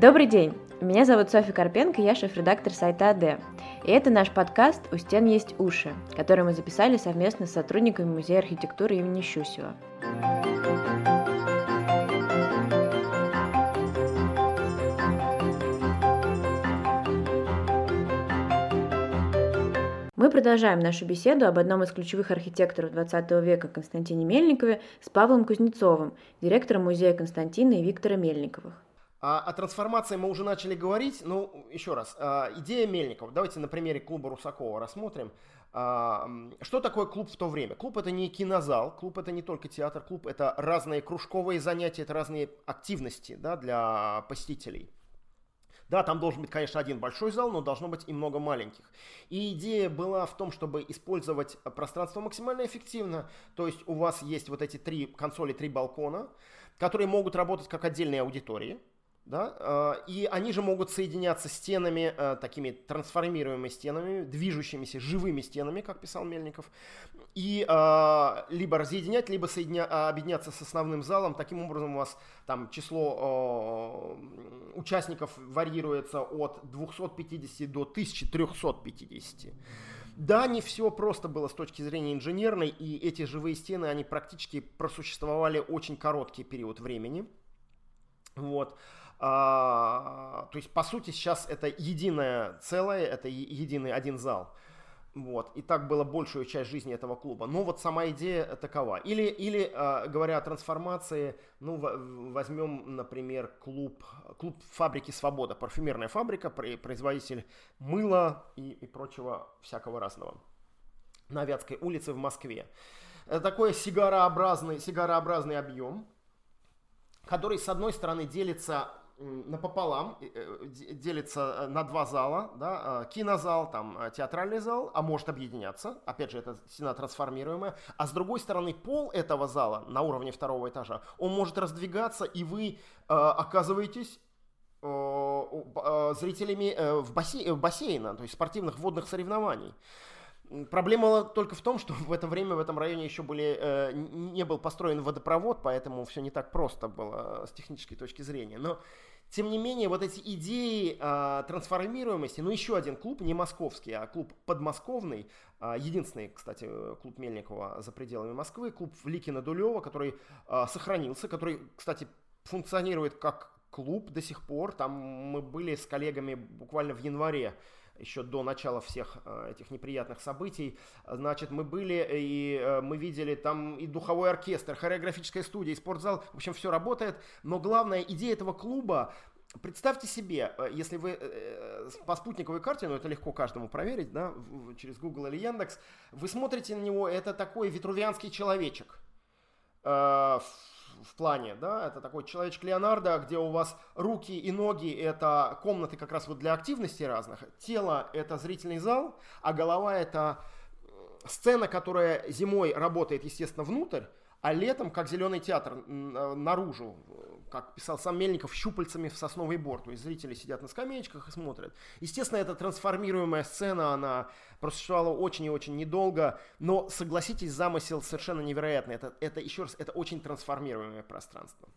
Добрый день! Меня зовут Софья Карпенко, я шеф-редактор сайта АД. И это наш подкаст «У стен есть уши», который мы записали совместно с сотрудниками Музея архитектуры имени Щусева. Мы продолжаем нашу беседу об одном из ключевых архитекторов XX века Константине Мельникове с Павлом Кузнецовым, директором музея Константина и Виктора Мельниковых. А, о трансформации мы уже начали говорить. Ну, еще раз, а, идея Мельникова. Давайте на примере клуба Русакова рассмотрим. А, что такое клуб в то время? Клуб это не кинозал, клуб это не только театр, клуб это разные кружковые занятия, это разные активности да, для посетителей. Да, там должен быть, конечно, один большой зал, но должно быть и много маленьких. И идея была в том, чтобы использовать пространство максимально эффективно. То есть у вас есть вот эти три консоли, три балкона, которые могут работать как отдельные аудитории. Да? Э, и они же могут соединяться стенами, э, такими трансформируемыми стенами, движущимися живыми стенами, как писал Мельников, и э, либо разъединять, либо соединя... объединяться с основным залом. Таким образом у вас там число участников варьируется от 250 до 1350. Да, не все просто было с точки зрения инженерной, и эти живые стены, они практически просуществовали очень короткий период времени. Вот. А, то есть, по сути, сейчас это единое целое, это единый один зал. Вот. И так было большую часть жизни этого клуба. Но вот сама идея такова. Или, или э, говоря о трансформации, ну, возьмем, например, клуб, клуб фабрики «Свобода», парфюмерная фабрика, производитель мыла и, и прочего всякого разного на Вятской улице в Москве. Это такой сигарообразный, сигарообразный объем, который, с одной стороны, делится напополам, э, делится э, на два зала, да, э, кинозал, там, театральный зал, а может объединяться, опять же, это стена трансформируемая, а с другой стороны пол этого зала на уровне второго этажа, он может раздвигаться, и вы э, оказываетесь зрителями в, бассейн, в бассейна, то есть спортивных водных соревнований. Проблема только в том, что в это время в этом районе еще были, э, не был построен водопровод, поэтому все не так просто было с технической точки зрения. Но, тем не менее, вот эти идеи э, трансформируемости, ну еще один клуб, не московский, а клуб подмосковный, э, единственный, кстати, клуб Мельникова за пределами Москвы, клуб Ликина Дулева, который э, сохранился, который, кстати, функционирует как клуб до сих пор. Там мы были с коллегами буквально в январе еще до начала всех э, этих неприятных событий. Значит, мы были и э, мы видели там и духовой оркестр, хореографическая студия, и спортзал. В общем, все работает. Но главная идея этого клуба Представьте себе, э, если вы по спутниковой карте, ну это легко каждому проверить, да, через Google или Яндекс, вы смотрите на него, это такой витрувианский человечек в плане, да, это такой человечек Леонардо, где у вас руки и ноги это комнаты как раз вот для активности разных, тело это зрительный зал, а голова это сцена, которая зимой работает, естественно, внутрь, а летом, как зеленый театр, э, наружу, как писал сам Мельников, щупальцами в сосновый бор. То есть зрители сидят на скамеечках и смотрят. Естественно, эта трансформируемая сцена, она просуществовала очень и очень недолго, но, согласитесь, замысел совершенно невероятный. Это, это еще раз, это очень трансформируемое пространство.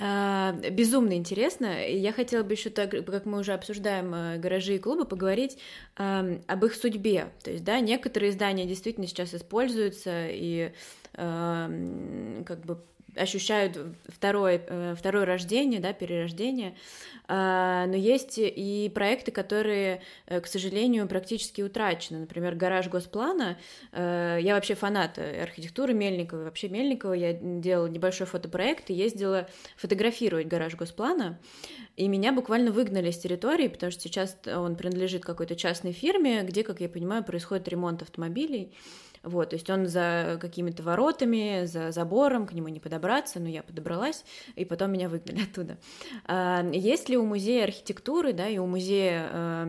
А, безумно интересно. Я хотела бы еще так, как мы уже обсуждаем э, гаражи и клубы, поговорить э, об их судьбе. То есть, да, некоторые здания действительно сейчас используются и э, как бы ощущают второе, э, второе рождение, да, перерождение, а, но есть и проекты, которые, э, к сожалению, практически утрачены. Например, гараж Госплана. Э, я вообще фанат архитектуры Мельникова, вообще Мельникова. Я делала небольшой фотопроект и ездила фотографировать гараж Госплана. И меня буквально выгнали с территории, потому что сейчас он принадлежит какой-то частной фирме, где, как я понимаю, происходит ремонт автомобилей. Вот, то есть он за какими-то воротами, за забором, к нему не подобраться, но я подобралась, и потом меня выгнали оттуда. А, есть ли у музея архитектуры, да, и у музея э,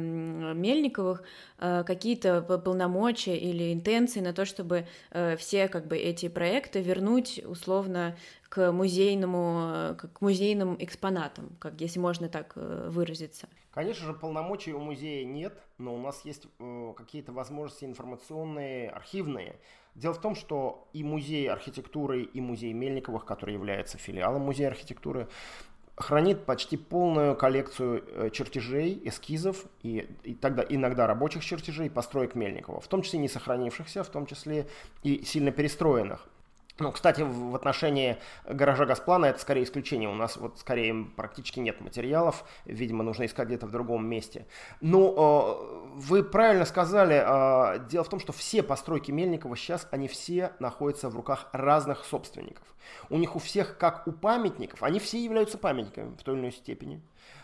Мельниковых э, какие-то полномочия или интенции на то, чтобы э, все как бы эти проекты вернуть условно к музейному, к музейным экспонатам, как если можно так выразиться? Конечно же, полномочий у музея нет, но у нас есть э, какие-то возможности информационные, архивные. Дело в том, что и музей архитектуры, и музей Мельниковых, который является филиалом музея архитектуры, хранит почти полную коллекцию э, чертежей, эскизов и, и тогда иногда рабочих чертежей построек Мельникова, в том числе не сохранившихся, в том числе и сильно перестроенных. Ну, кстати, в отношении гаража Газплана это скорее исключение. У нас вот скорее практически нет материалов. Видимо, нужно искать где-то в другом месте. Ну, э, вы правильно сказали. Э, дело в том, что все постройки Мельникова сейчас, они все находятся в руках разных собственников. У них у всех, как у памятников, они все являются памятниками в той или иной степени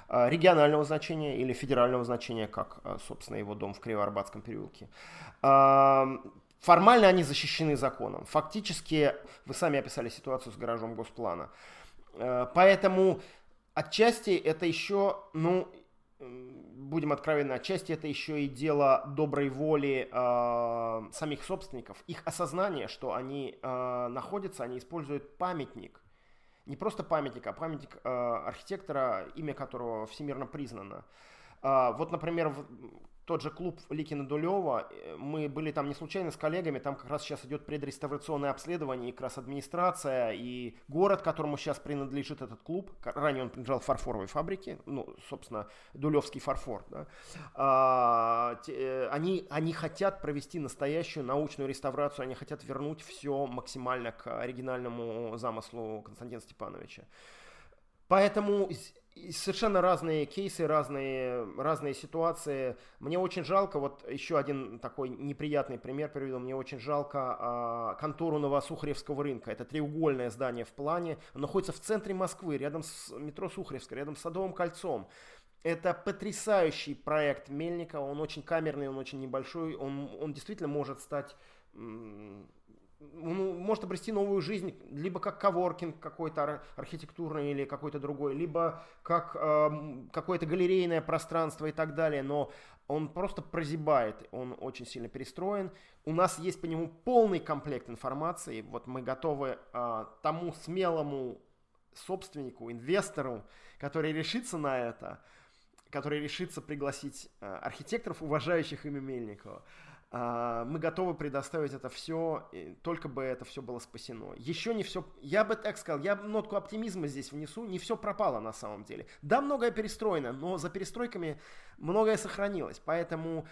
э, регионального значения или федерального значения, как, собственно, его дом в Кривоарбатском переулке. Формально они защищены законом. Фактически, вы сами описали ситуацию с гаражом Госплана. Э, поэтому отчасти это еще, ну, будем откровенны, отчасти это еще и дело доброй воли э, самих собственников, их осознание, что они э, находятся, они используют памятник, не просто памятник, а памятник э, архитектора, имя которого всемирно признано. Э, вот, например, тот же клуб Ликина Дулева, э, мы были там не случайно с коллегами, там как раз сейчас идет предреставрационное обследование, и как раз администрация, и город, которому сейчас принадлежит этот клуб, ранее он принадлежал фарфоровой фабрике, ну, собственно, Дулевский фарфор, да, а, те, э, они, они хотят провести настоящую научную реставрацию, они хотят вернуть все максимально к оригинальному замыслу Константина Степановича. Поэтому совершенно разные кейсы, разные, разные ситуации. Мне очень жалко, вот еще один такой неприятный пример приведу, мне очень жалко а, контору Новосухаревского рынка. Это треугольное здание в плане, оно находится в центре Москвы, рядом с метро Сухаревское, рядом с Садовым кольцом. Это потрясающий проект Мельника, он очень камерный, он очень небольшой, он, он действительно может стать ну, может обрести новую жизнь, либо как коворкинг какой-то архитектурный или какой-то другой, либо как э, какое-то галерейное пространство и так далее, но он просто прозябает, он очень сильно перестроен. У нас есть по нему полный комплект информации, вот мы готовы э, тому смелому собственнику, инвестору, который решится на это, который решится пригласить э, архитекторов, уважающих имя Мельникова, мы готовы предоставить это все, только бы это все было спасено. Еще не все, я бы так сказал, я нотку оптимизма здесь внесу, не все пропало на самом деле. Да, многое перестроено, но за перестройками многое сохранилось, поэтому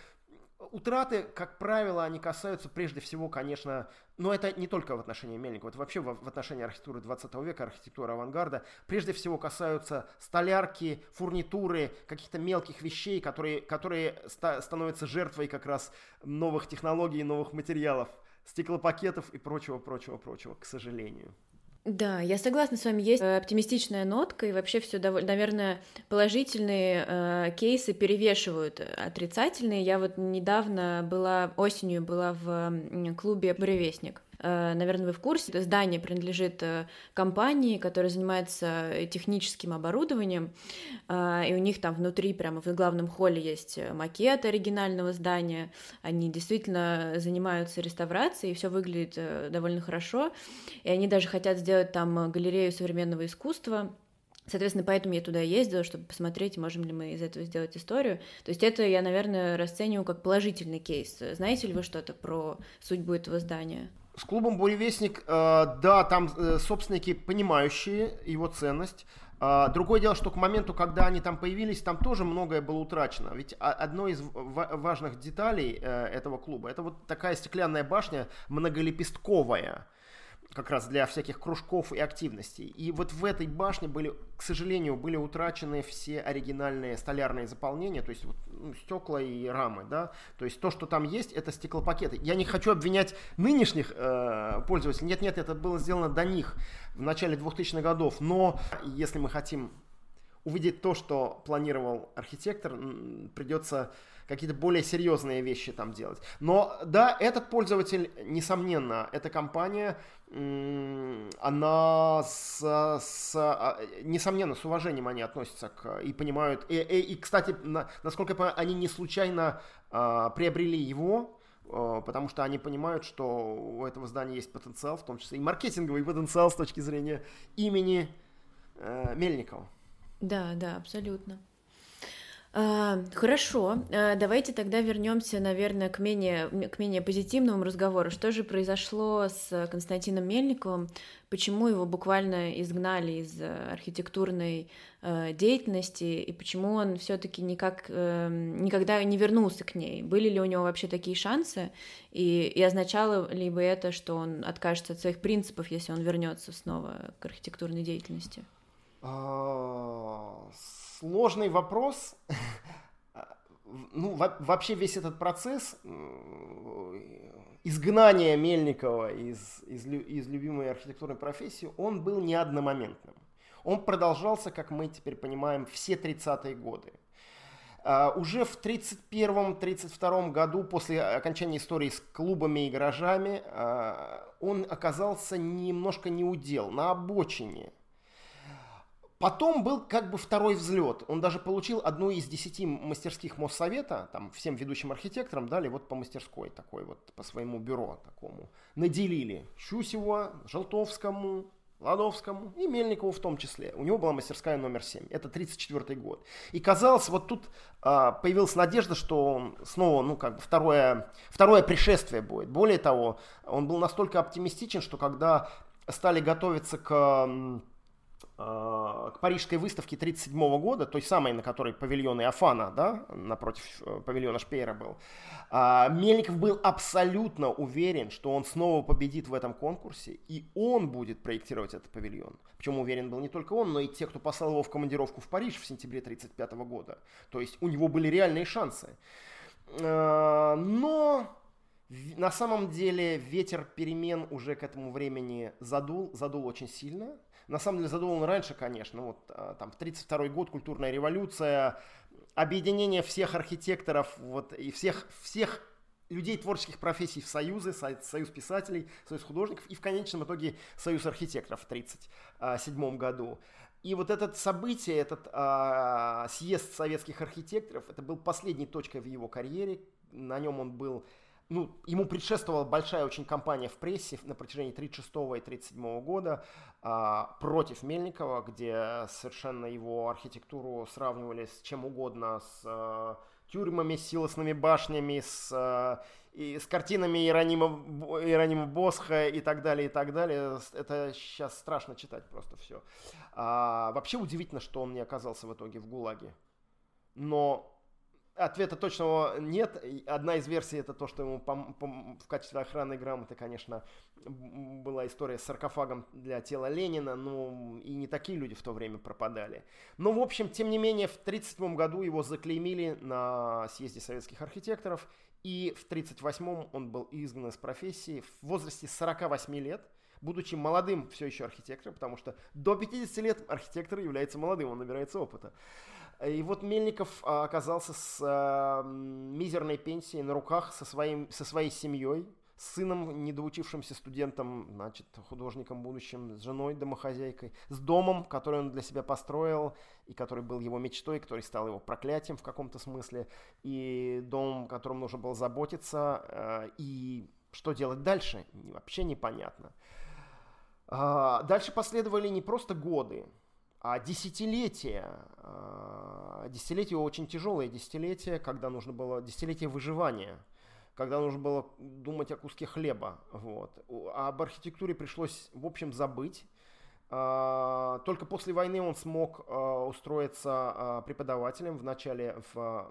утраты, как правило, они касаются прежде всего, конечно, но это не только в отношении Мельникова, это вообще в, отношении архитектуры 20 века, архитектуры авангарда, прежде всего касаются столярки, фурнитуры, каких-то мелких вещей, которые, которые ста- становятся жертвой как раз новых технологий, новых материалов, стеклопакетов и прочего, прочего, прочего, к сожалению. Да, я согласна с вами, есть э, оптимистичная нотка, и вообще все довольно, наверное, положительные э, кейсы перевешивают отрицательные. Я вот недавно была, осенью была в клубе «Буревестник», Э, наверное, вы в курсе, здание принадлежит э, компании, которая занимается техническим оборудованием, э, и у них там внутри, прямо в главном холле есть макет оригинального здания, они действительно занимаются реставрацией, и все выглядит довольно хорошо, и они даже хотят сделать там галерею современного искусства, Соответственно, поэтому я туда ездила, чтобы посмотреть, можем ли мы из этого сделать историю. То есть это я, наверное, расцениваю как положительный кейс. Знаете ли вы что-то про судьбу этого здания? С клубом «Буревестник», э, да, там э, собственники, понимающие его ценность. Э, другое дело, что к моменту, когда они там появились, там тоже многое было утрачено. Ведь одной из важных деталей этого клуба, это вот такая стеклянная башня многолепестковая как раз для всяких кружков и активностей. И вот в этой башне были, к сожалению, были утрачены все оригинальные столярные заполнения, то есть вот, ну, стекла и рамы, да. То есть то, что там есть, это стеклопакеты. Я не хочу обвинять нынешних э, пользователей. Нет, нет, это было сделано до них в начале 2000-х годов. Но если мы хотим увидеть то, что планировал архитектор, придется какие-то более серьезные вещи там делать. Но да, этот пользователь, несомненно, эта компания, она с, с, а, несомненно, с уважением они относятся к и понимают. И, и, и кстати, на, насколько я понимаю, они не случайно а, приобрели его, а, потому что они понимают, что у этого здания есть потенциал, в том числе и маркетинговый потенциал с точки зрения имени э, Мельникова. Да, да, абсолютно. А, хорошо, а, давайте тогда вернемся, наверное, к менее, к менее позитивному разговору. Что же произошло с Константином Мельниковым? Почему его буквально изгнали из архитектурной э, деятельности и почему он все-таки никак э, никогда не вернулся к ней? Были ли у него вообще такие шансы? И, и означало ли бы это, что он откажется от своих принципов, если он вернется снова к архитектурной деятельности? А, сложный вопрос. Ну, вообще весь этот процесс изгнания Мельникова из, из, из любимой архитектурной профессии, он был не одномоментным. Он продолжался, как мы теперь понимаем, все 30-е годы. Uh, уже в 1931-1932 году, после окончания истории с клубами и гаражами, он оказался немножко неудел, на обочине Потом был как бы второй взлет. Он даже получил одну из десяти мастерских Моссовета, там всем ведущим архитекторам дали вот по мастерской такой вот, по своему бюро такому. Наделили Щусева, Желтовскому, Ладовскому и Мельникову в том числе. У него была мастерская номер 7. Это 34 год. И казалось, вот тут а, появилась надежда, что снова, ну, как бы второе, второе пришествие будет. Более того, он был настолько оптимистичен, что когда стали готовиться к к Парижской выставке 1937 года, той самой, на которой павильон Иофана, да, напротив э, павильона Шпеера был, а, Мельников был абсолютно уверен, что он снова победит в этом конкурсе, и он будет проектировать этот павильон. Причем уверен был не только он, но и те, кто послал его в командировку в Париж в сентябре 1935 года. То есть у него были реальные шансы. Э, но на самом деле ветер перемен уже к этому времени задул, задул очень сильно. На самом деле задуман раньше, конечно, вот а, там в 32 год культурная революция, объединение всех архитекторов вот, и всех, всех людей творческих профессий в союзы, союз писателей, союз художников и в конечном итоге союз архитекторов в 1937 году. И вот это событие, этот а, съезд советских архитекторов, это был последней точкой в его карьере. На нем он был ну, ему предшествовала большая очень кампания в прессе на протяжении 36 и 37 года против Мельникова, где совершенно его архитектуру сравнивали с чем угодно, с а, тюрьмами, силосными башнями, с, а, и с картинами Иеронима, Иеронима Босха и так далее, и так далее. Это сейчас страшно читать просто все. А, вообще удивительно, что он не оказался в итоге в ГУЛАГе. Но Ответа точного нет. Одна из версий это то, что ему пом- пом- в качестве охранной грамоты, конечно, была история с саркофагом для тела Ленина, но и не такие люди в то время пропадали. Но, в общем, тем не менее, в 1937 году его заклеймили на съезде советских архитекторов, и в 1938 он был изгнан из профессии в возрасте 48 лет, будучи молодым все еще архитектором, потому что до 50 лет архитектор является молодым, он набирается опыта. И вот Мельников а, оказался с а, мизерной пенсией на руках со, своим, со своей семьей, с сыном, недоучившимся студентом, значит, художником будущим, с женой, домохозяйкой, с домом, который он для себя построил, и который был его мечтой, который стал его проклятием в каком-то смысле, и дом, которым нужно было заботиться, а, и что делать дальше, вообще непонятно. Дальше последовали не просто годы, а десятилетия, а, десятилетия очень тяжелые десятилетия, когда нужно было, десятилетия выживания, когда нужно было думать о куске хлеба. Вот. А об архитектуре пришлось, в общем, забыть. А, только после войны он смог а, устроиться преподавателем в начале в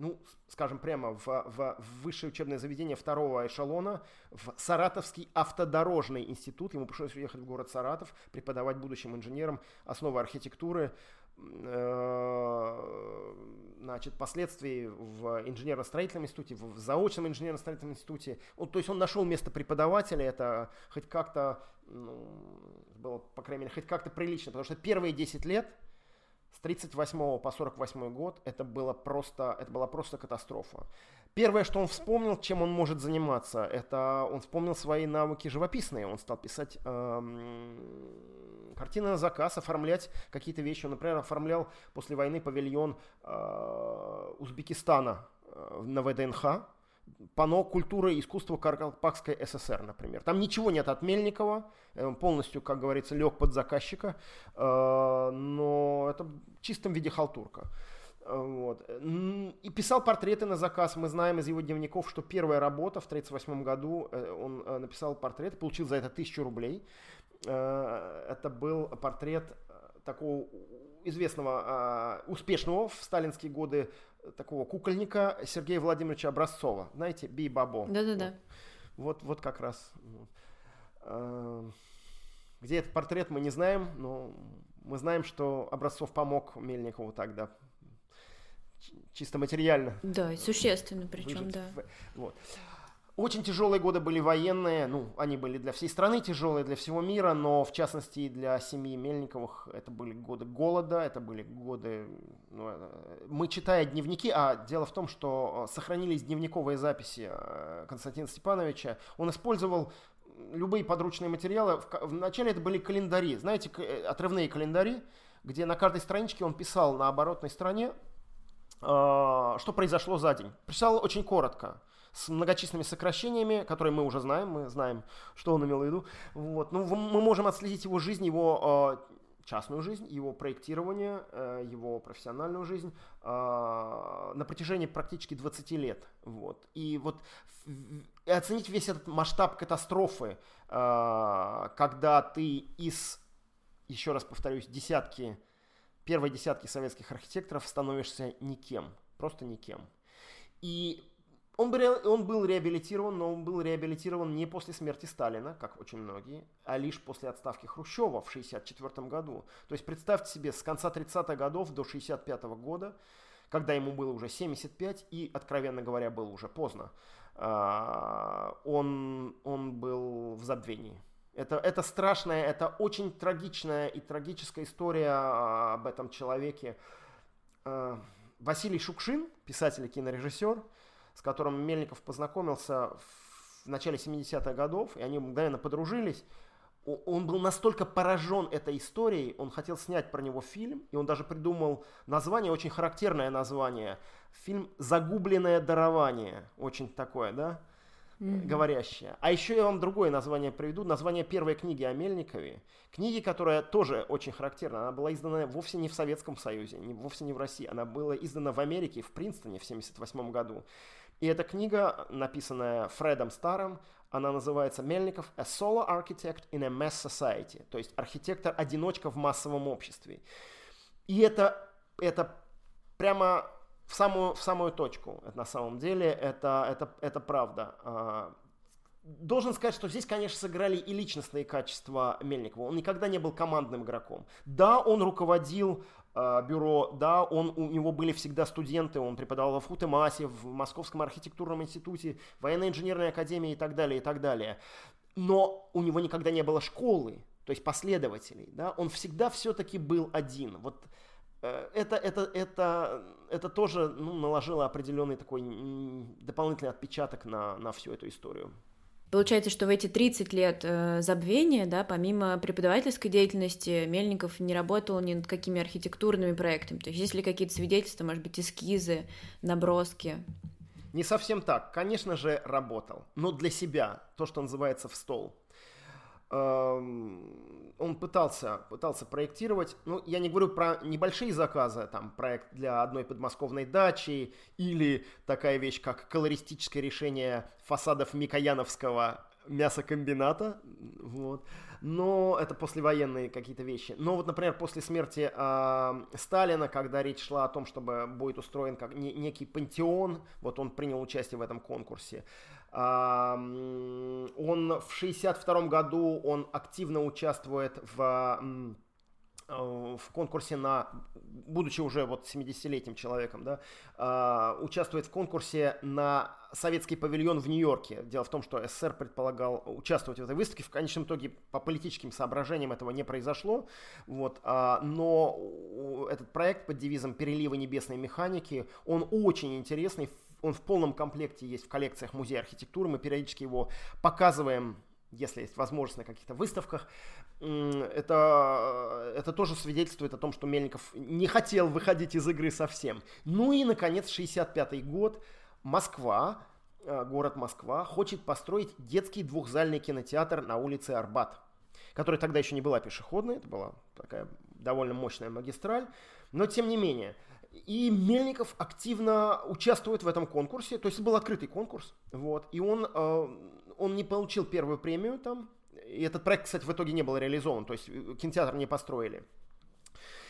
ну, скажем прямо, в, в, высшее учебное заведение второго эшелона, в Саратовский автодорожный институт. Ему пришлось уехать в город Саратов, преподавать будущим инженерам основы архитектуры, э, значит, впоследствии в инженерно-строительном институте, в заочном инженерно-строительном институте. Он, то есть он нашел место преподавателя, это хоть как-то, ну, было, по крайней мере, хоть как-то прилично, потому что первые 10 лет – с 38 по 48 год это, было просто, это была просто катастрофа. Первое, что он вспомнил, чем он может заниматься, это он вспомнил свои навыки живописные. Он стал писать эм, картины на заказ, оформлять какие-то вещи. Он, например, оформлял после войны павильон э, Узбекистана э, на ВДНХ пано «Культура и искусство Карпакской ССР», например. Там ничего нет от Мельникова, э, полностью, как говорится, лег под заказчика, э, но это в чистом виде халтурка. Вот. И писал портреты на заказ. Мы знаем из его дневников, что первая работа в 1938 году, э, он э, написал портрет, получил за это тысячу рублей. Э, это был портрет такого известного, успешного в сталинские годы такого кукольника Сергея Владимировича Образцова. Знаете, Би-Бабо. Да-да-да. Вот, вот как раз. Где этот портрет, мы не знаем, но мы знаем, что Образцов помог Мельникову тогда чисто материально. Да, существенно причем, выжить. да. Вот. Очень тяжелые годы были военные, ну, они были для всей страны тяжелые, для всего мира, но в частности для семьи Мельниковых это были годы голода, это были годы... Ну, э, мы, читая дневники, а дело в том, что э, сохранились дневниковые записи э, Константина Степановича, он использовал любые подручные материалы. Вначале это были календари, знаете, отрывные календари, где на каждой страничке он писал на оборотной стороне что произошло за день. Писал очень коротко, с многочисленными сокращениями, которые мы уже знаем, мы знаем, что он имел в виду. Вот. Ну, мы можем отследить его жизнь, его э, частную жизнь, его проектирование, э, его профессиональную жизнь э, на протяжении практически 20 лет. Вот. И вот и оценить весь этот масштаб катастрофы, э, когда ты из, еще раз повторюсь, десятки первой десятки советских архитекторов становишься никем, просто никем. И он был, он был реабилитирован, но он был реабилитирован не после смерти Сталина, как очень многие, а лишь после отставки Хрущева в 1964 году. То есть представьте себе, с конца 30-х годов до 1965 года, когда ему было уже 75 и, откровенно говоря, было уже поздно, а, он, он был в забвении. Это, это страшная, это очень трагичная и трагическая история об этом человеке. А, Василий Шукшин, писатель и кинорежиссер, с которым Мельников познакомился в начале 70-х годов, и они мгновенно подружились. Он был настолько поражен этой историей, он хотел снять про него фильм, и он даже придумал название, очень характерное название. Фильм «Загубленное дарование». Очень такое, да? mm-hmm. говорящая. А еще я вам другое название приведу, название первой книги о Мельникове. Книги, которая тоже очень характерна. Она была издана вовсе не в Советском Союзе, не, вовсе не в России. Она была издана в Америке, в Принстоне в 1978 году. И эта книга, написанная Фредом Старом, она называется «Мельников – A Solo Architect in a Mass Society», то есть архитектор-одиночка в массовом обществе. И это, это прямо в самую, в самую точку. Это на самом деле, это, это, это правда. А, должен сказать, что здесь, конечно, сыграли и личностные качества Мельникова. Он никогда не был командным игроком. Да, он руководил бюро, да, он, у него были всегда студенты, он преподавал во Футемасе, в Московском архитектурном институте, военной инженерной академии и так далее, и так далее. Но у него никогда не было школы, то есть последователей, да, он всегда все-таки был один. Вот Э, это, это, это, это тоже ну, наложило определенный такой дополнительный отпечаток на, на всю эту историю. Получается, что в эти 30 лет э, забвения, да, помимо преподавательской деятельности, Мельников не работал ни над какими архитектурными проектами. То есть есть ли какие-то свидетельства, может быть, эскизы, наброски? Не совсем так. Конечно же, работал. Но для себя, то, что называется в стол. Эм, он пытался, пытался проектировать, ну, я не говорю про небольшие заказы, там, проект для одной подмосковной дачи или такая вещь, как колористическое решение фасадов Микояновского мясокомбината, вот. Но это послевоенные какие-то вещи. Но вот, например, после смерти э, Сталина, когда речь шла о том, чтобы будет устроен как не, некий пантеон, вот он принял участие в этом конкурсе. Он в 62 году он активно участвует в э, в конкурсе на, будучи уже вот 70-летним человеком, да, а, участвует в конкурсе на советский павильон в Нью-Йорке. Дело в том, что СССР предполагал участвовать в этой выставке. В конечном итоге по политическим соображениям этого не произошло. Вот, а, но этот проект под девизом «Переливы небесной механики», он очень интересный, он в полном комплекте есть в коллекциях Музея архитектуры. Мы периодически его показываем, если есть возможность, на каких-то выставках. Это, это тоже свидетельствует о том, что Мельников не хотел выходить из игры совсем. Ну и, наконец, 65 год. Москва, э, город Москва, хочет построить детский двухзальный кинотеатр на улице Арбат, который тогда еще не была пешеходной, это была такая довольно мощная магистраль. Но, тем не менее, И Мельников активно участвует в этом конкурсе, то есть был открытый конкурс, вот, и он, э, он не получил первую премию там, и этот проект, кстати, в итоге не был реализован, то есть э, кинотеатр не построили.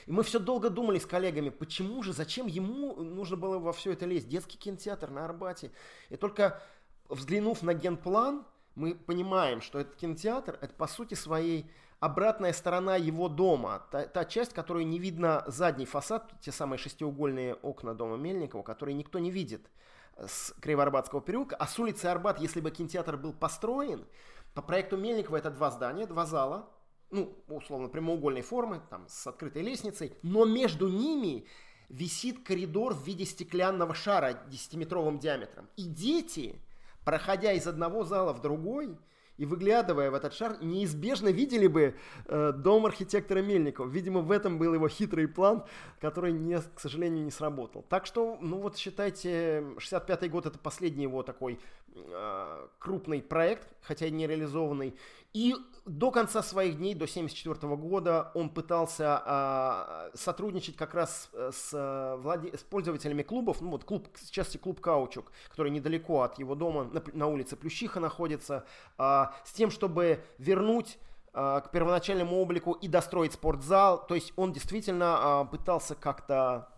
И мы все долго думали с коллегами, почему же, зачем ему нужно было во все это лезть, детский кинотеатр на Арбате. И только взглянув на генплан, мы понимаем, что этот кинотеатр, это по сути своей обратная сторона его дома, та, та часть, которую не видно задний фасад, те самые шестиугольные окна дома Мельникова, которые никто не видит с Кривоарбатского переулка, а с улицы Арбат, если бы кинотеатр был построен, по проекту Мельникова это два здания, два зала, ну, условно, прямоугольной формы, там, с открытой лестницей, но между ними висит коридор в виде стеклянного шара 10-метровым диаметром. И дети, проходя из одного зала в другой, и выглядывая в этот шар, неизбежно видели бы э, дом архитектора Мельникова. Видимо, в этом был его хитрый план, который, не, к сожалению, не сработал. Так что, ну вот считайте, 65-й год это последний его такой э, крупный проект, хотя и не реализованный. И до конца своих дней, до 1974 года, он пытался э, сотрудничать как раз э, с, э, владе... с пользователями клубов. Ну вот клуб, в частности клуб Каучук, который недалеко от его дома, на, на улице Плющиха находится, э, с тем, чтобы вернуть э, к первоначальному облику и достроить спортзал. То есть он действительно э, пытался как-то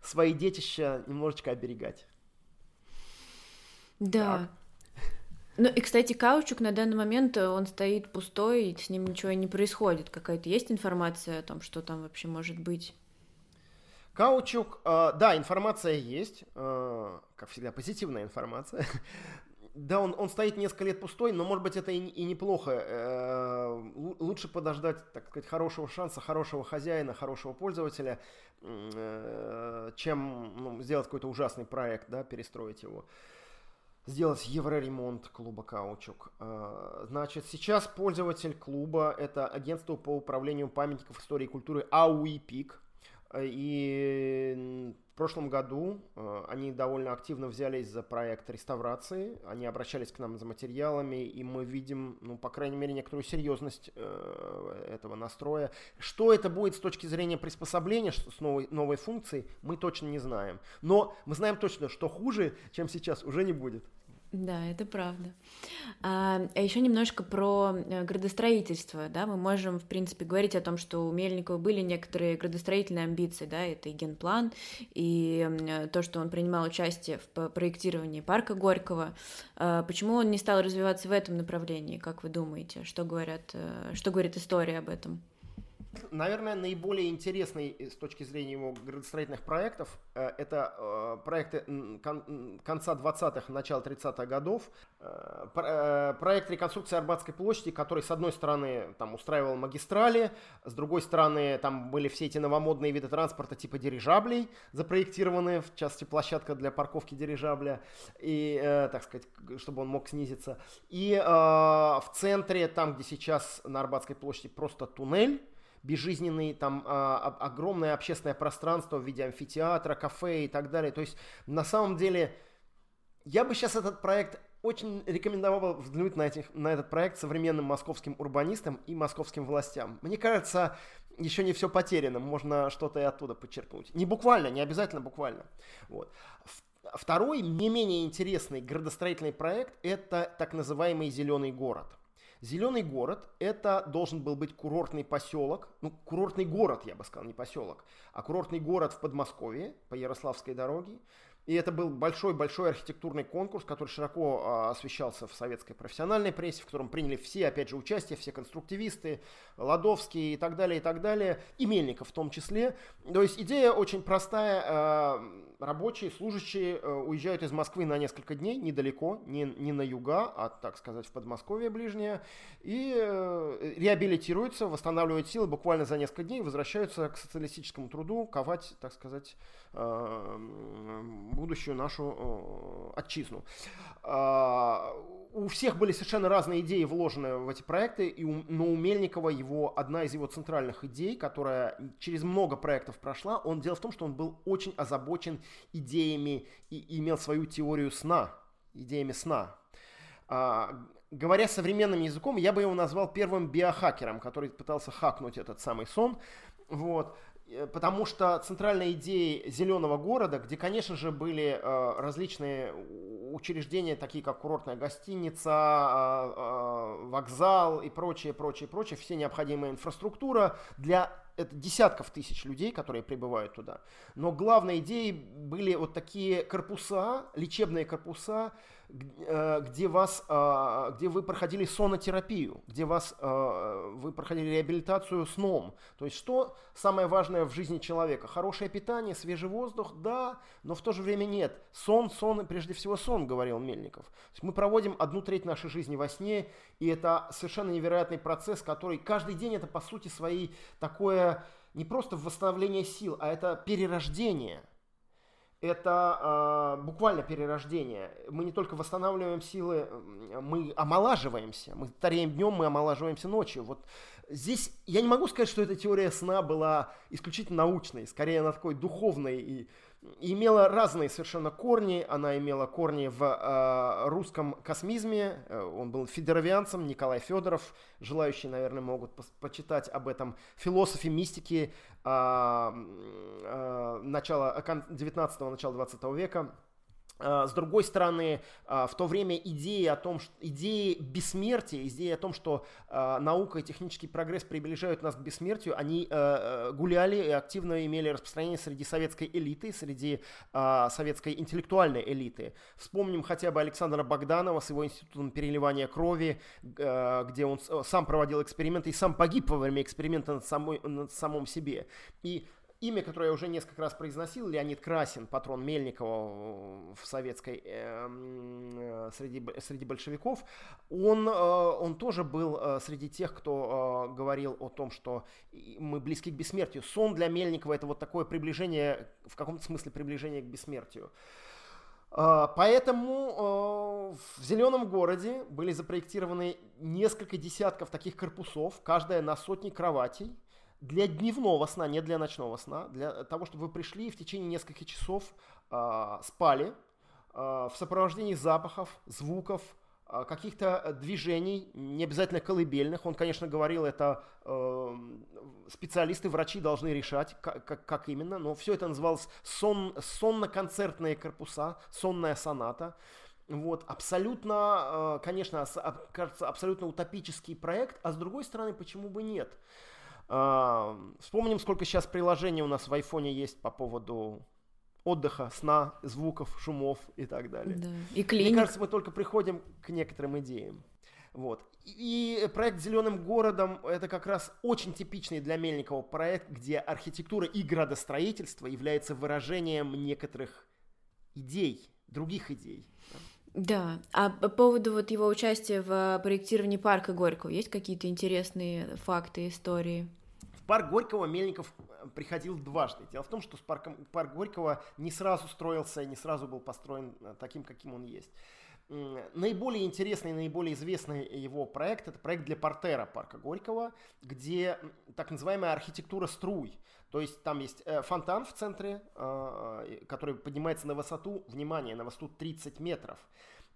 свои детища немножечко оберегать. Да. Так. Ну и, кстати, каучук на данный момент э, он стоит пустой, и с ним ничего не происходит. Какая-то есть информация о том, что там вообще может быть? Каучук, э, да, информация есть, э, как всегда, позитивная информация. да, он, он стоит несколько лет пустой, но, может быть, это и, и неплохо. Э, лучше подождать, так сказать, хорошего шанса, хорошего хозяина, хорошего пользователя, э, чем ну, сделать какой-то ужасный проект, да, перестроить его. Э, сделать евроремонт клуба Каучук. А, значит, сейчас пользователь клуба – это агентство по управлению памятников истории и культуры АУИПИК. И в прошлом году а, они довольно активно взялись за проект реставрации, они обращались к нам за материалами, и мы видим, ну, по крайней мере, некоторую серьезность э, этого настроя. Что это будет с точки зрения приспособления с новой, новой функцией, мы точно не знаем. Но мы знаем точно, что хуже, чем сейчас, уже не будет. Да, это правда. А, а еще немножко про э, градостроительство, да, мы можем, в принципе, говорить о том, что у Мельникова были некоторые градостроительные амбиции, да, это и генплан, и то, что он принимал участие в проектировании парка Горького. А, почему он не стал развиваться в этом направлении, как вы думаете? Что говорят, э, что говорит история об этом? Наверное, наиболее интересный с точки зрения его градостроительных проектов э, это э, проекты конца 20-х, начала 30-х годов. Э, проект реконструкции Арбатской площади, который, с одной стороны, там устраивал магистрали, с другой стороны, там были все эти новомодные виды транспорта типа дирижаблей, запроектированные, в частности, площадка для парковки дирижабля, и, так сказать, чтобы он мог снизиться. И в центре, там, где сейчас на Арбатской площади просто туннель, безжизненный, там а, огромное общественное пространство в виде амфитеатра, кафе и так далее. То есть на самом деле я бы сейчас этот проект очень рекомендовал взглянуть на, этих, на этот проект современным московским урбанистам и московским властям. Мне кажется, еще не все потеряно, можно что-то и оттуда подчеркнуть. Не буквально, не обязательно буквально. Вот. Второй, не менее интересный градостроительный проект – это так называемый «Зеленый город». Зеленый город – это должен был быть курортный поселок, ну, курортный город, я бы сказал, не поселок, а курортный город в Подмосковье по Ярославской дороге, и это был большой-большой архитектурный конкурс, который широко а, освещался в советской профессиональной прессе, в котором приняли все, опять же, участие, все конструктивисты, Ладовский и так далее, и так далее, и Мельников в том числе. То есть идея очень простая. А, рабочие, служащие а, уезжают из Москвы на несколько дней, недалеко, не, не на юга, а, так сказать, в Подмосковье ближнее, и э, реабилитируются, восстанавливают силы буквально за несколько дней, возвращаются к социалистическому труду, ковать, так сказать, э, будущую нашу э, отчизну. Э, у всех были совершенно разные идеи вложены в эти проекты, и у, но у Мельникова его, одна из его центральных идей, которая через много проектов прошла, он дело в том, что он был очень озабочен идеями и имел свою теорию сна, идеями сна. А, говоря современным языком, я бы его назвал первым биохакером, который пытался хакнуть этот самый сон. Вот. Э, потому что центральная идея зеленого города, где, конечно же, были э, различные учреждения, такие как курортная гостиница, э, вокзал и прочее, прочее, прочее, все необходимая инфраструктура для это десятков тысяч людей, которые прибывают туда. Но главной идеей были вот такие корпуса, лечебные корпуса, где, вас, а, где вы проходили сонотерапию, где вас, а, вы проходили реабилитацию сном. То есть что самое важное в жизни человека? Хорошее питание, свежий воздух, да, но в то же время нет. Сон, сон, прежде всего сон, говорил Мельников. мы проводим одну треть нашей жизни во сне, и это совершенно невероятный процесс, который каждый день это по сути своей такое не просто восстановление сил, а это перерождение – это э, буквально перерождение. Мы не только восстанавливаем силы, мы омолаживаемся. Мы стареем днем, мы омолаживаемся ночью. Вот здесь я не могу сказать, что эта теория сна была исключительно научной, скорее она такой духовной и и имела разные совершенно корни. Она имела корни в э, русском космизме. Э, он был федеровианцем, Николай Федоров. Желающие, наверное, могут по почитать об этом. Философе мистики начала 19-го, начала 20 века. А, с другой стороны, а, в то время идеи о том, что, идеи бессмертия, идеи о том, что а, наука и технический прогресс приближают нас к бессмертию, они гуляли и активно имели распространение среди советской элиты, среди советской интеллектуальной элиты. Вспомним хотя бы Александра Богданова с его институтом переливания крови, где он сам проводил эксперименты и сам погиб во время эксперимента над, самой, над самым себе. И имя, которое я уже несколько раз произносил, Леонид Красин, патрон Мельникова в советской, э, среди, среди большевиков, он, э, он тоже был э, среди тех, кто э, говорил о том, что мы близки к бессмертию. Сон для Мельникова это вот такое приближение, в каком-то смысле приближение к бессмертию. Э, поэтому э, в зеленом городе были запроектированы несколько десятков таких корпусов, каждая на сотни кроватей для дневного сна, не для ночного сна, для того, чтобы вы пришли и в течение нескольких часов э, спали э, в сопровождении запахов, звуков, э, каких-то движений, не обязательно колыбельных. Он, конечно, говорил, это э, специалисты, врачи должны решать, как, как, как именно, но все это называлось сон, сонно-концертные корпуса, сонная соната. Вот, абсолютно, э, конечно, кажется, абсолютно утопический проект, а с другой стороны, почему бы нет? Вспомним, сколько сейчас приложений у нас в айфоне есть по поводу отдыха, сна, звуков, шумов и так далее. Да. И клиник. Мне кажется, мы только приходим к некоторым идеям. Вот. И проект «Зеленым городом» — это как раз очень типичный для Мельникова проект, где архитектура и градостроительство является выражением некоторых идей, других идей. Да, а по поводу вот его участия в проектировании парка Горького есть какие-то интересные факты, истории? В парк Горького Мельников э, приходил дважды. Дело в том, что парком, парк Горького не сразу строился, не сразу был построен э, таким, каким он есть. Наиболее интересный, наиболее известный его проект – это проект для портера парка Горького, где так называемая архитектура струй. То есть там есть э, фонтан в центре, который поднимается на высоту, внимание, на высоту 30 метров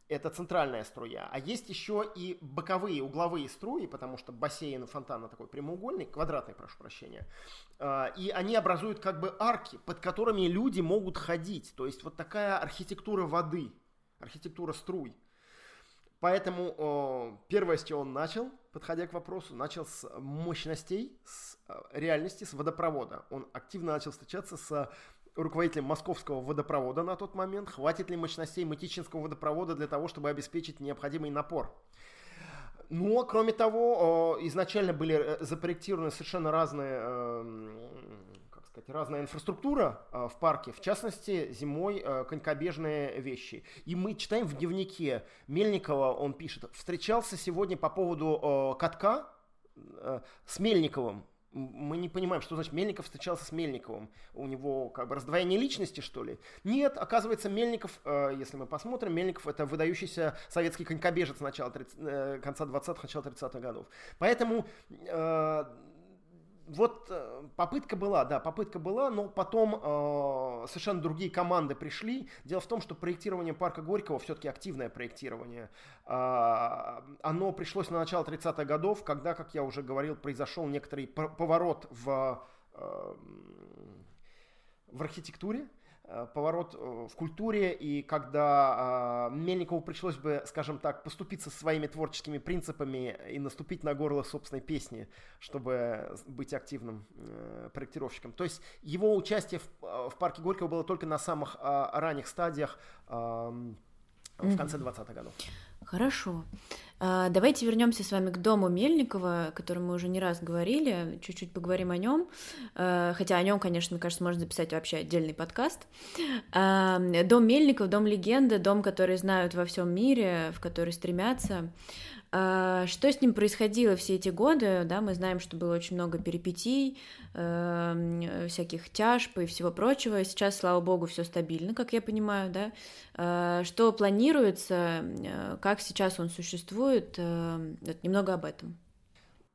это центральная струя. А есть еще и боковые, угловые струи, потому что бассейн фонтана такой прямоугольный, квадратный, прошу прощения. А, и они образуют как бы арки, под которыми люди могут ходить. То есть вот такая архитектура воды, архитектура струй. Поэтому первое, с чего он начал, подходя к вопросу, начал с мощностей, с э, реальности, с водопровода. Он активно начал встречаться с руководителем московского водопровода на тот момент, хватит ли мощностей Мытищинского водопровода для того, чтобы обеспечить необходимый напор. Ну, а кроме того, изначально были э, запроектированы совершенно разные, эм, сказать, разная инфраструктура э, в парке, в частности, зимой э, конькобежные вещи. И мы читаем в дневнике Мельникова, он пишет, встречался сегодня по поводу катка с Мельниковым, мы не понимаем, что значит Мельников встречался с Мельниковым. У него как бы раздвоение личности, что ли? Нет, оказывается, Мельников, э, если мы посмотрим, Мельников это выдающийся советский конькобежец начала 30, э, конца 20-х, начала 30-х годов. Поэтому э, вот э, попытка была, да, попытка была, но потом э, совершенно другие команды пришли. Дело в том, что проектирование парка Горького все-таки активное проектирование. Э, оно пришлось на начало 30-х годов, когда, как я уже говорил, произошел некоторый поворот в в архитектуре, Э, поворот э, в культуре, и когда э, Мельникову пришлось бы, скажем так, поступиться своими творческими принципами и наступить на горло собственной песни, чтобы быть активным э, проектировщиком. То есть его участие в, э, парке Горького было только на самых э, ранних стадиях в конце 20-х годов. Хорошо. А, давайте вернемся с вами к дому Мельникова, о котором мы уже не раз говорили, чуть-чуть поговорим о нем. А, хотя о нем, конечно, мне кажется, можно записать вообще отдельный подкаст. А, дом Мельников, дом легенды, дом, который знают во всем мире, в который стремятся. А, что с ним происходило все эти годы? Да, мы знаем, что было очень много перипетий, э, всяких тяжб и всего прочего. Сейчас, слава богу, все стабильно, как я понимаю, да. А, что планируется, э, как сейчас он существует? Э, вот немного об этом.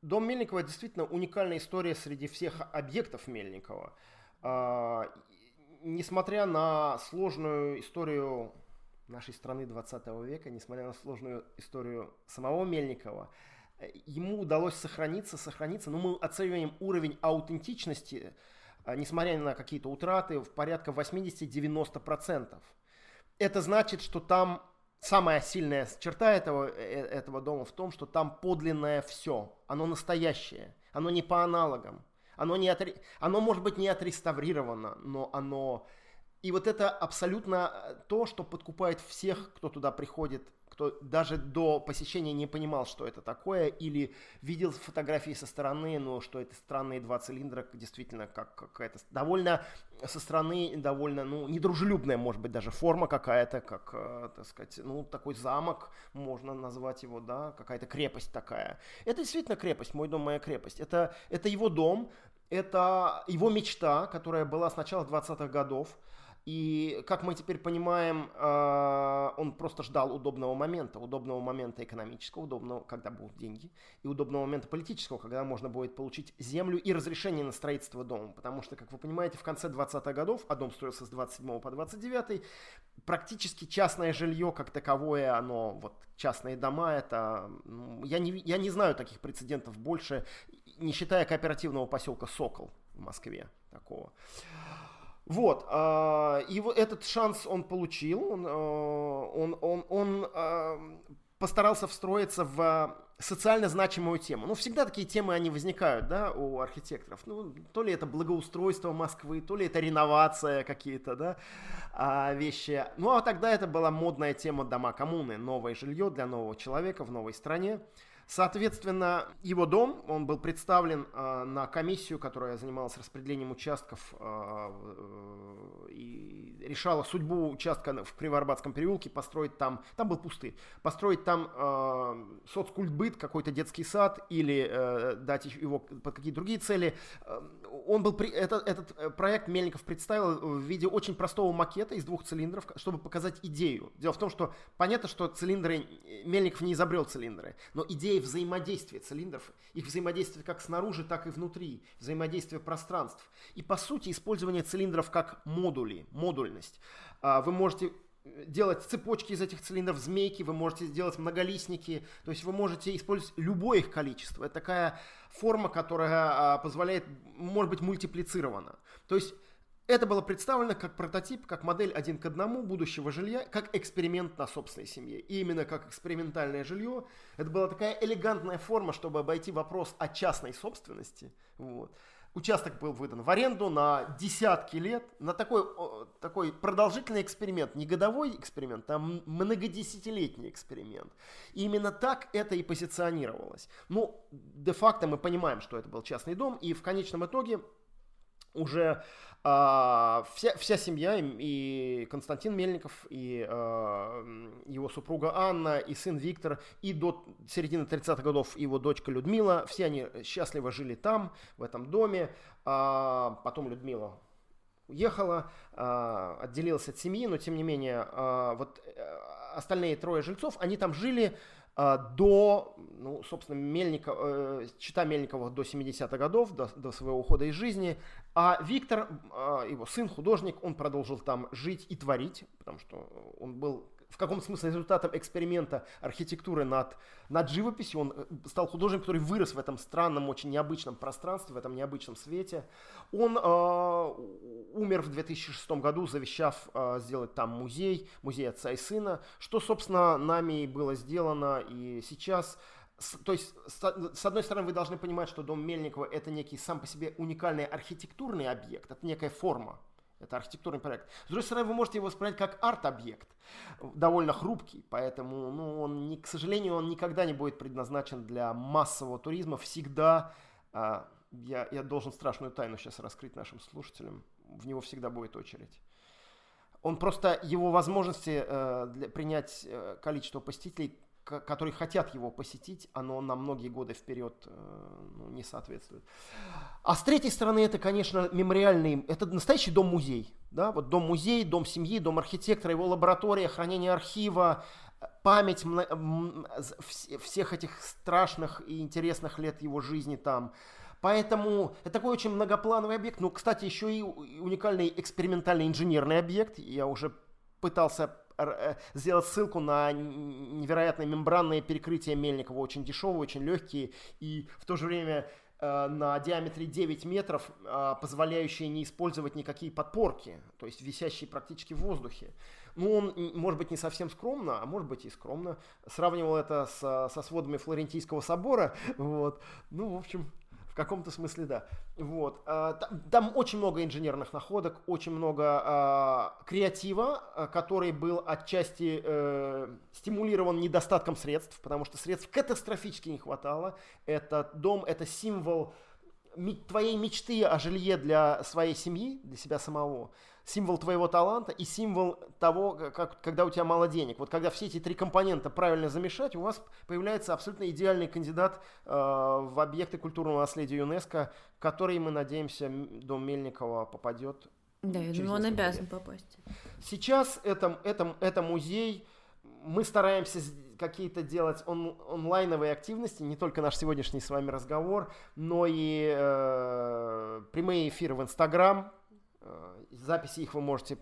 Дом Мельникова действительно уникальная история среди всех объектов Мельникова. Несмотря на сложную историю нашей страны 20 века, несмотря на сложную историю самого Мельникова, э, ему удалось сохраниться, сохраниться, но мы оцениваем уровень аутентичности, э, несмотря на какие-то утраты, в порядка 80-90%. Это значит, что там самая сильная черта этого, э, этого дома в том, что там подлинное все, оно настоящее, оно не по аналогам, оно, не отре... оно может быть не отреставрировано, но оно и вот это абсолютно э, то, что подкупает всех, кто туда приходит, кто даже до посещения не понимал, что это такое, или видел фотографии со стороны, но что это странные два цилиндра, действительно, как какая-то довольно со стороны, довольно, ну, недружелюбная, может быть, даже форма какая-то, как, э, так сказать, ну, такой замок, можно назвать его, да, какая-то крепость такая. Это действительно крепость, мой дом, моя крепость. Это, это его дом, это его мечта, которая была с начала 20-х годов, и, как мы теперь понимаем, э, он просто ждал удобного момента, удобного момента экономического, удобного, когда будут деньги, и удобного момента политического, когда можно будет получить землю и разрешение на строительство дома. Потому что, как вы понимаете, в конце 20-х годов, а дом строился с 27 по 29, практически частное жилье как таковое, оно, вот частные дома, это, я не, я не знаю таких прецедентов больше, не считая кооперативного поселка Сокол в Москве такого. Вот, а, и этот шанс он получил, он, а, он, он, он а, постарался встроиться в социально значимую тему. Ну, всегда такие темы, они возникают, да, у архитекторов. Ну, то ли это благоустройство Москвы, то ли это реновация какие-то, да, вещи. Ну, а тогда это была модная тема дома коммуны, новое жилье для нового человека в новой стране. Соответственно, его дом, он был представлен э, на комиссию, которая занималась распределением участков э, э, и решала судьбу участка в Кривоарбатском переулке, построить там, там был пустырь, построить там э, соцкультбыт, какой-то детский сад или э, дать его под какие-то другие цели. Э, он был, это, этот э, проект Мельников представил в виде очень простого макета из двух цилиндров, чтобы показать идею. Дело в том, что понятно, что цилиндры, Мельников не изобрел цилиндры, но идея взаимодействия цилиндров, их взаимодействие как снаружи, так и внутри, взаимодействие пространств. И по сути использование цилиндров как модули, модульность. А, вы можете делать цепочки из этих цилиндров, змейки, вы можете сделать многолистники, то есть вы можете использовать любое их количество. Это такая форма, которая а, позволяет, может быть, мультиплицирована. То есть это было представлено как прототип, как модель один к одному будущего жилья, как эксперимент на собственной семье. И именно как экспериментальное жилье, это была такая элегантная форма, чтобы обойти вопрос о частной собственности. Вот. Участок был выдан в аренду на десятки лет, на такой, такой продолжительный эксперимент, не годовой эксперимент, а многодесятилетний эксперимент. И именно так это и позиционировалось. Ну, де-факто мы понимаем, что это был частный дом, и в конечном итоге уже а, вся, вся семья, и Константин Мельников, и а, его супруга Анна, и сын Виктор, и до середины 30-х годов его дочка Людмила, все они счастливо жили там, в этом доме. А, потом Людмила уехала, а, отделилась от семьи, но тем не менее, а, вот э, остальные трое жильцов, они там жили до, ну, собственно, Мельников, э, чита Мельникова до 70-х годов, до, до своего ухода из жизни. А Виктор, э, его сын, художник, он продолжил там жить и творить, потому что он был в каком смысле результатом эксперимента архитектуры над, над живописью. Он э, стал художником, который вырос в этом странном, очень необычном пространстве, в этом необычном свете. Он э, умер в 2006 году, завещав э, сделать там музей, музей отца и сына, что, собственно, нами было сделано и сейчас то есть, с одной стороны, вы должны понимать, что дом Мельникова это некий сам по себе уникальный архитектурный объект, это некая форма, это архитектурный проект. С другой стороны, вы можете его воспринять как арт-объект, довольно хрупкий, поэтому, ну, он, не, к сожалению, он никогда не будет предназначен для массового туризма. Всегда, а, я, я должен страшную тайну сейчас раскрыть нашим слушателям, в него всегда будет очередь. Он просто, его возможности э, для, принять э, количество посетителей которые хотят его посетить, оно на многие годы вперед э, ну, не соответствует. А с третьей стороны, это, конечно, мемориальный, это настоящий дом-музей. Да? Вот дом-музей, дом семьи, дом архитектора, его лаборатория, хранение архива, память всех этих страшных и интересных лет его жизни там. Поэтому это такой очень многоплановый объект. Ну, кстати, еще и уникальный экспериментальный инженерный объект. Я уже пытался сделать ссылку на невероятное мембранное перекрытие Мельникова, очень дешевые, очень легкие и в то же время э, на диаметре 9 метров, э, позволяющие не использовать никакие подпорки, то есть висящие практически в воздухе. Ну, он, может быть, не совсем скромно, а может быть и скромно. Сравнивал это со, со сводами Флорентийского собора. Вот. Ну, в общем, в каком-то смысле, да. Вот. А, там, очень много инженерных находок, очень много а, креатива, а, который был отчасти э, стимулирован недостатком средств, потому что средств катастрофически не хватало. Этот дом – это символ твоей мечты о жилье для своей семьи, для себя самого символ твоего таланта и символ того, как, когда у тебя мало денег. Вот когда все эти три компонента правильно замешать, у вас появляется абсолютно идеальный кандидат э, в объекты культурного наследия ЮНЕСКО, который, мы надеемся, дом Мельникова попадет. Да, я думаю, он обязан лет. попасть. Сейчас это, это, это музей. Мы стараемся какие-то делать он, онлайновые активности, не только наш сегодняшний с вами разговор, но и э, прямые эфиры в Инстаграм, Э, записи их вы можете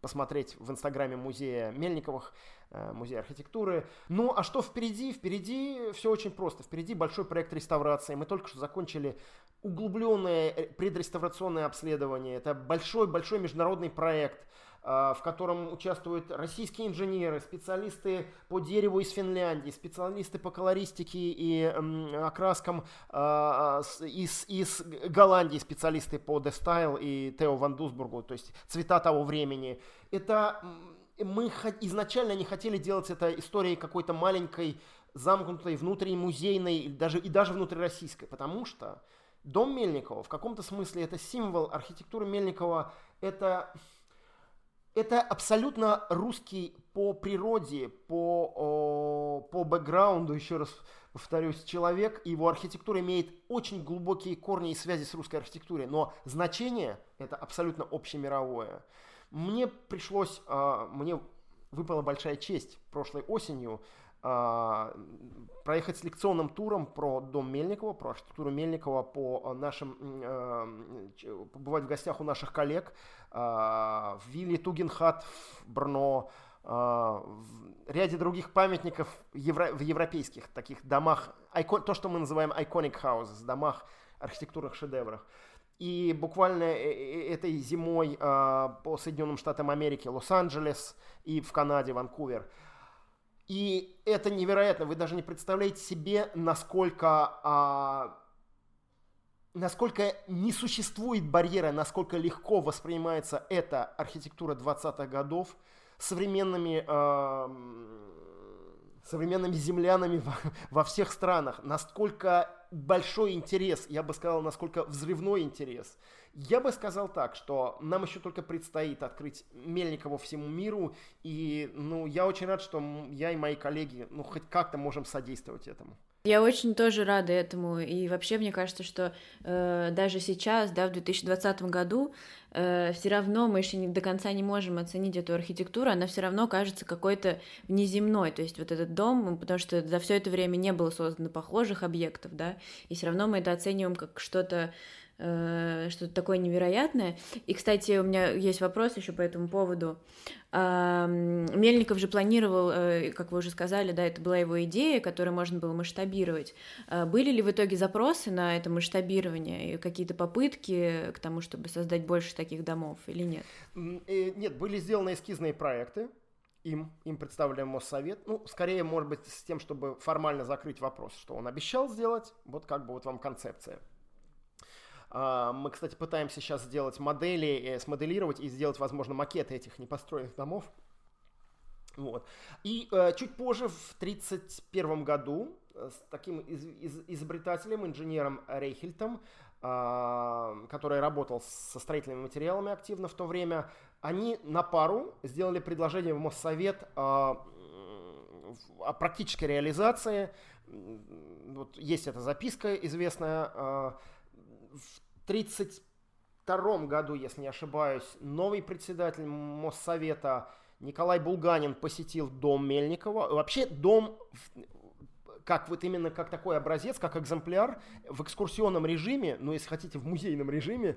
посмотреть в инстаграме музея Мельниковых, э, музея архитектуры. Ну, а что впереди? Впереди все очень просто. Впереди большой проект реставрации. Мы только что закончили углубленное э, предреставрационное обследование. Это большой-большой международный проект – а, в котором участвуют российские инженеры, специалисты по дереву из Финляндии, специалисты по колористике и окраскам а, из, из Голландии, специалисты по Дестайл и Тео Ван Дусбургу, то есть цвета того времени. Это мы изначально не хотели делать это историей какой-то маленькой, замкнутой, внутренней музейной даже, и даже внутрироссийской, потому что дом Мельникова. В каком-то смысле это символ архитектуры Мельникова, это это абсолютно русский по природе, по, по бэкграунду, еще раз повторюсь, человек, его архитектура имеет очень глубокие корни и связи с русской архитектурой, но значение это абсолютно общемировое. Мне пришлось, а, мне выпала большая честь прошлой осенью проехать с лекционным туром про дом Мельникова, про архитектуру Мельникова, по нашим, э, побывать в гостях у наших коллег а, в вилле Тугенхат в Брно, а, в ряде других памятников в европейских таких домах, то, что мы называем iconic houses, домах архитектурных шедеврах. И буквально э, э, этой зимой по Соединенным Штатам Америки, Лос-Анджелес и в Канаде, Ванкувер – и это невероятно. Вы даже не представляете себе, насколько, а, насколько не существует барьера, насколько легко воспринимается эта архитектура 20-х годов современными, а, современными землянами во, во всех странах. Насколько большой интерес, я бы сказал, насколько взрывной интерес – я бы сказал так, что нам еще только предстоит открыть Мельникову всему миру, и ну, я очень рад, что я и мои коллеги ну, хоть как-то можем содействовать этому. Я очень тоже рада этому, и вообще мне кажется, что э, даже сейчас, да, в 2020 году, э, все равно мы еще не, до конца не можем оценить эту архитектуру, она все равно кажется какой-то внеземной, то есть вот этот дом, потому что за все это время не было создано похожих объектов, да, и все равно мы это оцениваем как что-то э, что-то такое невероятное. И, кстати, у меня есть вопрос еще по этому поводу. Мельников же планировал, э, как вы уже сказали, да, это была его идея, которую можно было масштабировать. Э, были ли в итоге запросы на это масштабирование и какие-то попытки к тому, чтобы создать больше таких домов или нет? Э, нет, были сделаны эскизные проекты, им, им представляем Моссовет. Ну, скорее, может быть, с тем, чтобы формально закрыть вопрос, что он обещал сделать. Вот как бы вот вам концепция. А, мы, кстати, пытаемся сейчас сделать модели, э, смоделировать и сделать, возможно, макеты этих непостроенных домов. Вот. И э, чуть позже, в 1931 году, э, с таким из, из, изобретателем, инженером Рейхельтом, э, который работал со строительными материалами активно в то время, они на пару сделали предложение в Моссовет о, практической реализации. Вот есть эта записка известная. В 1932 году, если не ошибаюсь, новый председатель Моссовета Николай Булганин посетил дом Мельникова. Вообще дом как вот именно как такой образец, как экземпляр в экскурсионном режиме, ну, если хотите, в музейном режиме,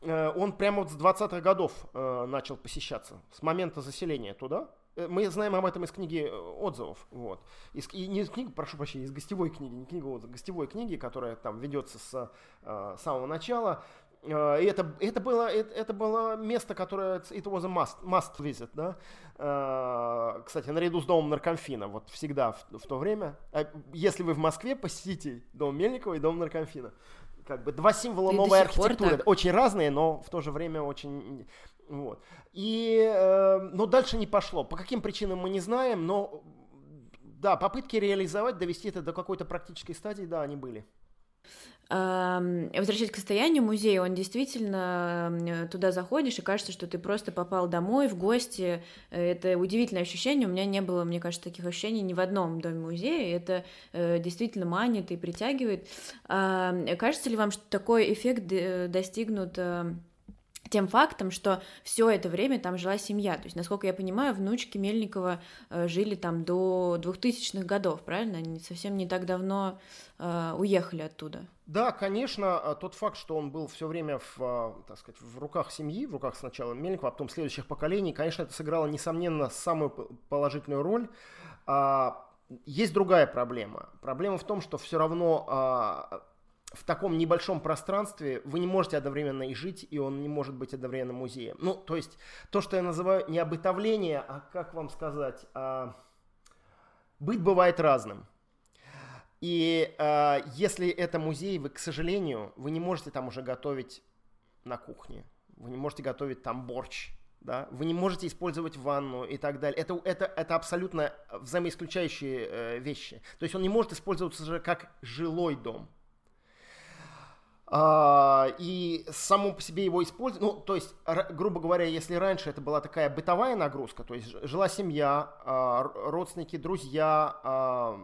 э, он прямо вот с 20-х годов э, начал посещаться, с момента заселения туда. Э, мы знаем об этом из книги отзывов, вот. Из, и не из книги, прошу прощения, из гостевой книги, не книги отзывов, гостевой книги, которая там ведется с э, самого начала. Э, и это, это, было, это, это было место, которое it was a must, must visit, да. Э, кстати, наряду с домом Наркомфина, вот всегда в, в то время. Если вы в Москве, посетите дом Мельникова и дом Наркомфина. Как бы два символа и новой архитектуры. Очень разные, но в то же время очень... Вот. И, э, но дальше не пошло. По каким причинам мы не знаем, но да, попытки реализовать, довести это до какой-то практической стадии, да, они были. Возвращаясь к состоянию музея, он действительно туда заходишь и кажется, что ты просто попал домой в гости. Это удивительное ощущение. У меня не было, мне кажется, таких ощущений ни в одном доме музея. Это э, действительно манит и притягивает. Кажется ли вам, что такой эффект э, достигнут э, тем фактом, что все это время там жила семья. То есть, насколько я понимаю, внучки Мельникова э, жили там до 2000-х годов, правильно? Они совсем не так давно э, уехали оттуда. Да, конечно, а тот факт, что он был все время в, а, так сказать, в руках семьи, в руках сначала Мельникова, а потом следующих поколений, конечно, это сыграло, несомненно, самую положительную роль. А, есть другая проблема. Проблема в том, что все равно в таком небольшом пространстве вы не можете одновременно и жить, и он не может быть одновременно музеем. Ну, то есть, то, что я называю не обытовление, а как вам сказать, а, быть бывает разным. И э, если это музей, вы, к сожалению, вы не можете там уже готовить на кухне. Вы не можете готовить там борщ. Да? Вы не можете использовать ванну и так далее. Это, это, это абсолютно взаимоисключающие э, вещи. То есть он не может использоваться же как жилой дом. А, и само по себе его использовать, ну, то есть, грубо говоря, если раньше это была такая бытовая нагрузка, то есть жила семья, а, родственники, друзья, а,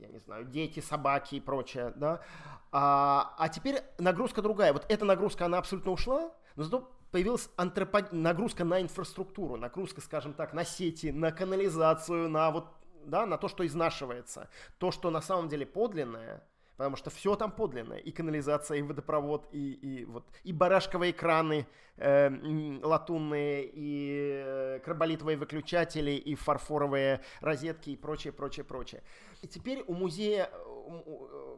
я не знаю, дети, собаки и прочее, да, а, а теперь нагрузка другая. Вот эта нагрузка, она абсолютно ушла, но зато появилась антропо... нагрузка на инфраструктуру, нагрузка, скажем так, на сети, на канализацию, на вот, да, на то, что изнашивается. То, что на самом деле подлинное, потому что все там подлинное, и канализация, и водопровод, и, и, вот, и барашковые краны э, латунные, и э, краболитовые выключатели, и фарфоровые розетки, и прочее, прочее, прочее. И теперь у музея,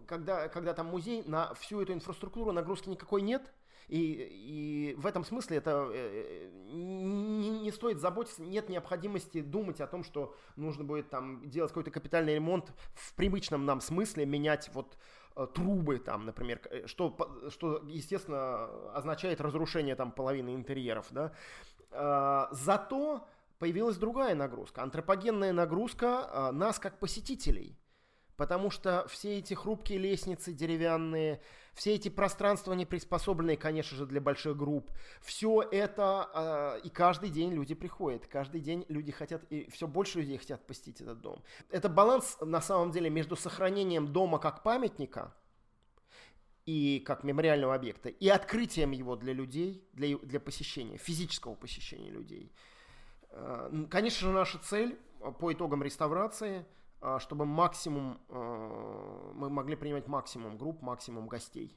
когда, когда там музей, на всю эту инфраструктуру нагрузки никакой нет, и, и в этом смысле это э, не, не стоит заботиться, нет необходимости думать о том, что нужно будет там делать какой-то капитальный ремонт в привычном нам смысле, менять вот э, трубы там, например, э, что, что, естественно, означает разрушение там половины интерьеров, да. А, зато появилась другая нагрузка, антропогенная нагрузка а, нас как посетителей – Потому что все эти хрупкие лестницы деревянные, все эти пространства не приспособленные, конечно же, для больших групп, все это, э, и каждый день люди приходят, каждый день люди хотят, и все больше людей хотят посетить этот дом. Это баланс, на самом деле, между сохранением дома как памятника, и как мемориального объекта, и открытием его для людей, для, для посещения, физического посещения людей. Э, конечно же, наша цель по итогам реставрации – а, чтобы максимум, а, мы могли принимать максимум групп, максимум гостей.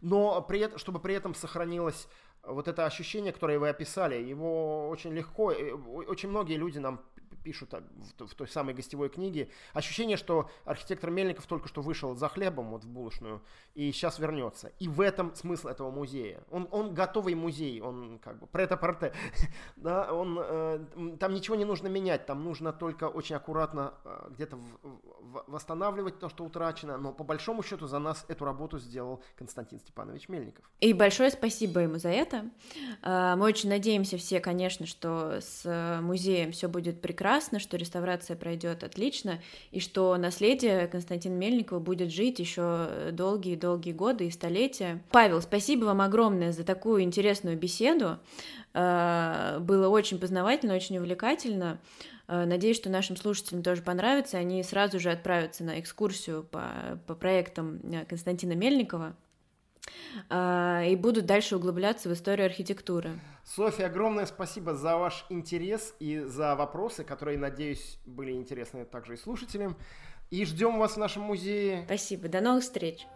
Но при этом, чтобы при этом сохранилось вот это ощущение, которое вы описали, его очень легко, э, очень многие люди нам пишут в, в той самой гостевой книге, ощущение, что архитектор Мельников только что вышел за хлебом вот в булочную и сейчас вернется. И в этом смысл этого музея. Он, он готовый музей, он как бы прета-порте. да, он, э, там ничего не нужно менять, там нужно только очень аккуратно э, где-то восстанавливать то, что утрачено, но по большому счету за нас эту работу сделал Константин Степанович Мельников. И большое спасибо ему за это. Э, мы очень надеемся все, конечно, что с э, музеем все будет прекрасно, прекрасно, что реставрация пройдет отлично, и что наследие Константина Мельникова будет жить еще долгие-долгие годы и столетия. Павел, спасибо вам огромное за такую интересную беседу. Э, было очень познавательно, очень увлекательно. Э, надеюсь, что нашим слушателям тоже понравится. Они сразу же отправятся на экскурсию по, по проектам э, Константина Мельникова и будут дальше углубляться в историю архитектуры. Софья, огромное спасибо за ваш интерес и за вопросы, которые, надеюсь, были интересны также и слушателям. И ждем вас в нашем музее. Спасибо. До новых встреч.